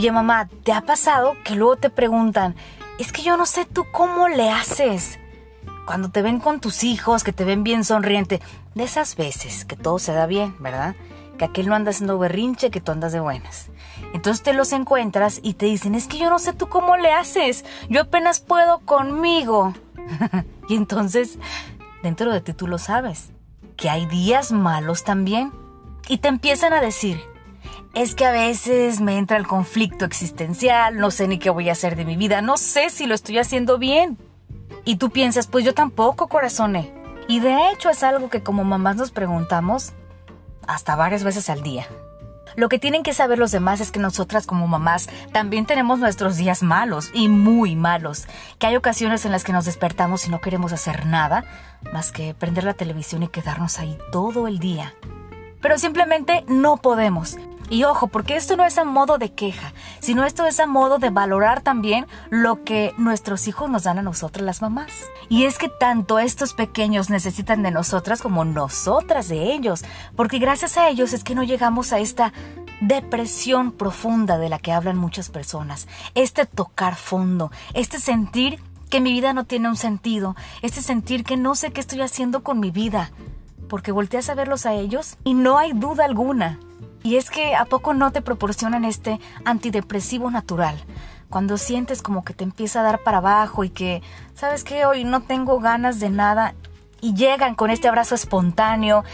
Oye, mamá, ¿te ha pasado que luego te preguntan, es que yo no sé tú cómo le haces? Cuando te ven con tus hijos, que te ven bien sonriente, de esas veces que todo se da bien, ¿verdad? Que aquel no anda haciendo berrinche, que tú andas de buenas. Entonces te los encuentras y te dicen, es que yo no sé tú cómo le haces, yo apenas puedo conmigo. y entonces, dentro de ti tú lo sabes, que hay días malos también. Y te empiezan a decir, es que a veces me entra el conflicto existencial, no sé ni qué voy a hacer de mi vida, no sé si lo estoy haciendo bien. Y tú piensas, pues yo tampoco, corazone. Y de hecho es algo que como mamás nos preguntamos hasta varias veces al día. Lo que tienen que saber los demás es que nosotras como mamás también tenemos nuestros días malos y muy malos, que hay ocasiones en las que nos despertamos y no queremos hacer nada más que prender la televisión y quedarnos ahí todo el día. Pero simplemente no podemos. Y ojo, porque esto no es a modo de queja, sino esto es a modo de valorar también lo que nuestros hijos nos dan a nosotras las mamás. Y es que tanto estos pequeños necesitan de nosotras como nosotras de ellos, porque gracias a ellos es que no llegamos a esta depresión profunda de la que hablan muchas personas, este tocar fondo, este sentir que mi vida no tiene un sentido, este sentir que no sé qué estoy haciendo con mi vida, porque volteas a verlos a ellos y no hay duda alguna y es que ¿a poco no te proporcionan este antidepresivo natural? Cuando sientes como que te empieza a dar para abajo y que, ¿sabes qué? Hoy no tengo ganas de nada y llegan con este abrazo espontáneo.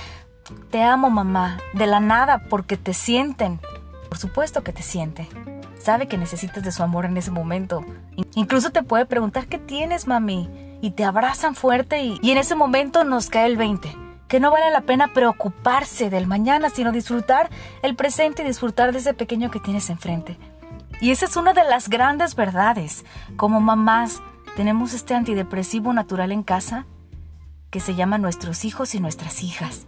Te amo mamá, de la nada, porque te sienten. Por supuesto que te siente. Sabe que necesitas de su amor en ese momento. Incluso te puede preguntar qué tienes, mami. Y te abrazan fuerte y, y en ese momento nos cae el 20 que no vale la pena preocuparse del mañana, sino disfrutar el presente y disfrutar de ese pequeño que tienes enfrente. Y esa es una de las grandes verdades. Como mamás, tenemos este antidepresivo natural en casa que se llama nuestros hijos y nuestras hijas.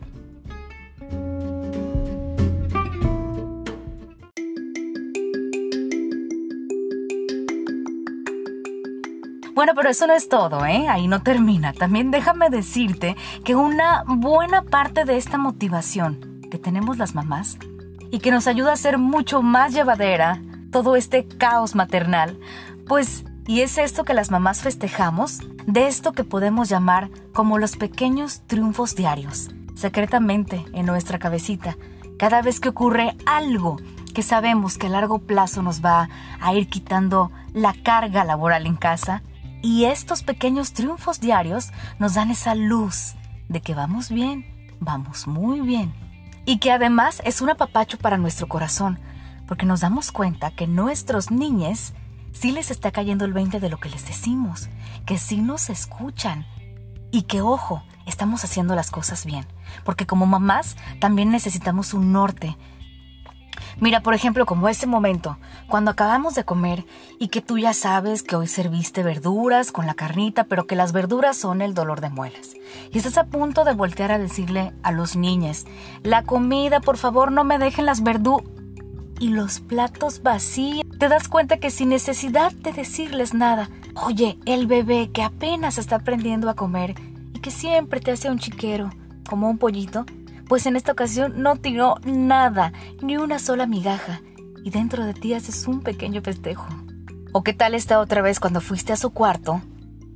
Bueno, pero eso no es todo, ¿eh? Ahí no termina. También déjame decirte que una buena parte de esta motivación que tenemos las mamás y que nos ayuda a ser mucho más llevadera todo este caos maternal, pues, y es esto que las mamás festejamos, de esto que podemos llamar como los pequeños triunfos diarios, secretamente en nuestra cabecita, cada vez que ocurre algo que sabemos que a largo plazo nos va a ir quitando la carga laboral en casa, y estos pequeños triunfos diarios nos dan esa luz de que vamos bien, vamos muy bien. Y que además es un apapacho para nuestro corazón, porque nos damos cuenta que nuestros niños sí les está cayendo el 20 de lo que les decimos, que sí nos escuchan y que, ojo, estamos haciendo las cosas bien, porque como mamás también necesitamos un norte Mira, por ejemplo, como ese momento, cuando acabamos de comer y que tú ya sabes que hoy serviste verduras con la carnita, pero que las verduras son el dolor de muelas. Y estás a punto de voltear a decirle a los niños, la comida, por favor, no me dejen las verduras. Y los platos vacíos. Te das cuenta que sin necesidad de decirles nada, oye, el bebé que apenas está aprendiendo a comer y que siempre te hace un chiquero, como un pollito, pues en esta ocasión no tiró nada, ni una sola migaja, y dentro de ti haces un pequeño festejo. ¿O qué tal esta otra vez cuando fuiste a su cuarto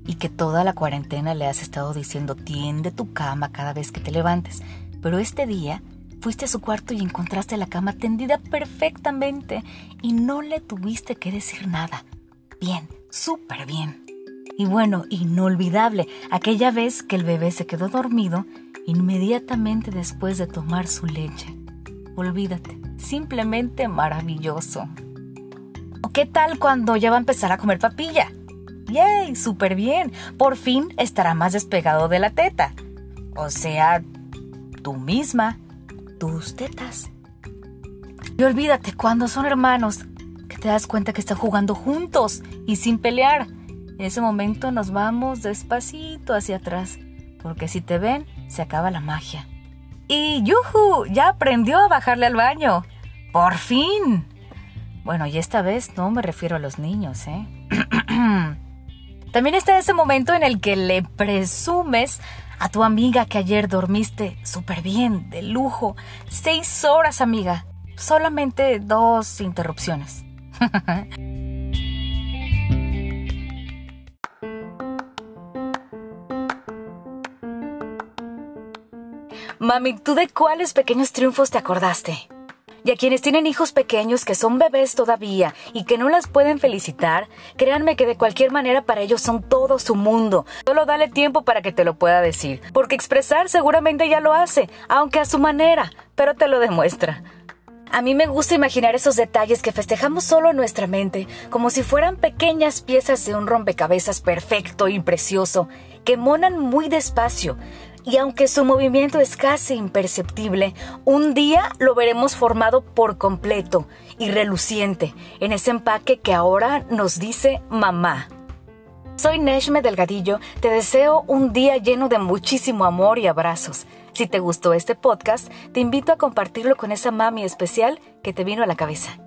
y que toda la cuarentena le has estado diciendo tiende tu cama cada vez que te levantes, pero este día fuiste a su cuarto y encontraste la cama tendida perfectamente y no le tuviste que decir nada? Bien, súper bien. Y bueno, inolvidable, aquella vez que el bebé se quedó dormido inmediatamente después de tomar su leche. Olvídate, simplemente maravilloso. ¿O qué tal cuando ya va a empezar a comer papilla? ¡Yay! ¡Súper bien! Por fin estará más despegado de la teta. O sea, tú misma, tus tetas. Y olvídate, cuando son hermanos, que te das cuenta que están jugando juntos y sin pelear. En ese momento nos vamos despacito hacia atrás, porque si te ven, se acaba la magia. Y. Ya aprendió a bajarle al baño. ¡Por fin! Bueno, y esta vez no me refiero a los niños, ¿eh? También está ese momento en el que le presumes a tu amiga que ayer dormiste súper bien, de lujo. Seis horas, amiga. Solamente dos interrupciones. Mami, ¿tú de cuáles pequeños triunfos te acordaste? Y a quienes tienen hijos pequeños que son bebés todavía y que no las pueden felicitar, créanme que de cualquier manera para ellos son todo su mundo. Solo dale tiempo para que te lo pueda decir, porque expresar seguramente ya lo hace, aunque a su manera, pero te lo demuestra. A mí me gusta imaginar esos detalles que festejamos solo en nuestra mente, como si fueran pequeñas piezas de un rompecabezas perfecto y precioso, que monan muy despacio, y aunque su movimiento es casi imperceptible, un día lo veremos formado por completo y reluciente en ese empaque que ahora nos dice mamá. Soy Neshme Delgadillo, te deseo un día lleno de muchísimo amor y abrazos. Si te gustó este podcast, te invito a compartirlo con esa mami especial que te vino a la cabeza.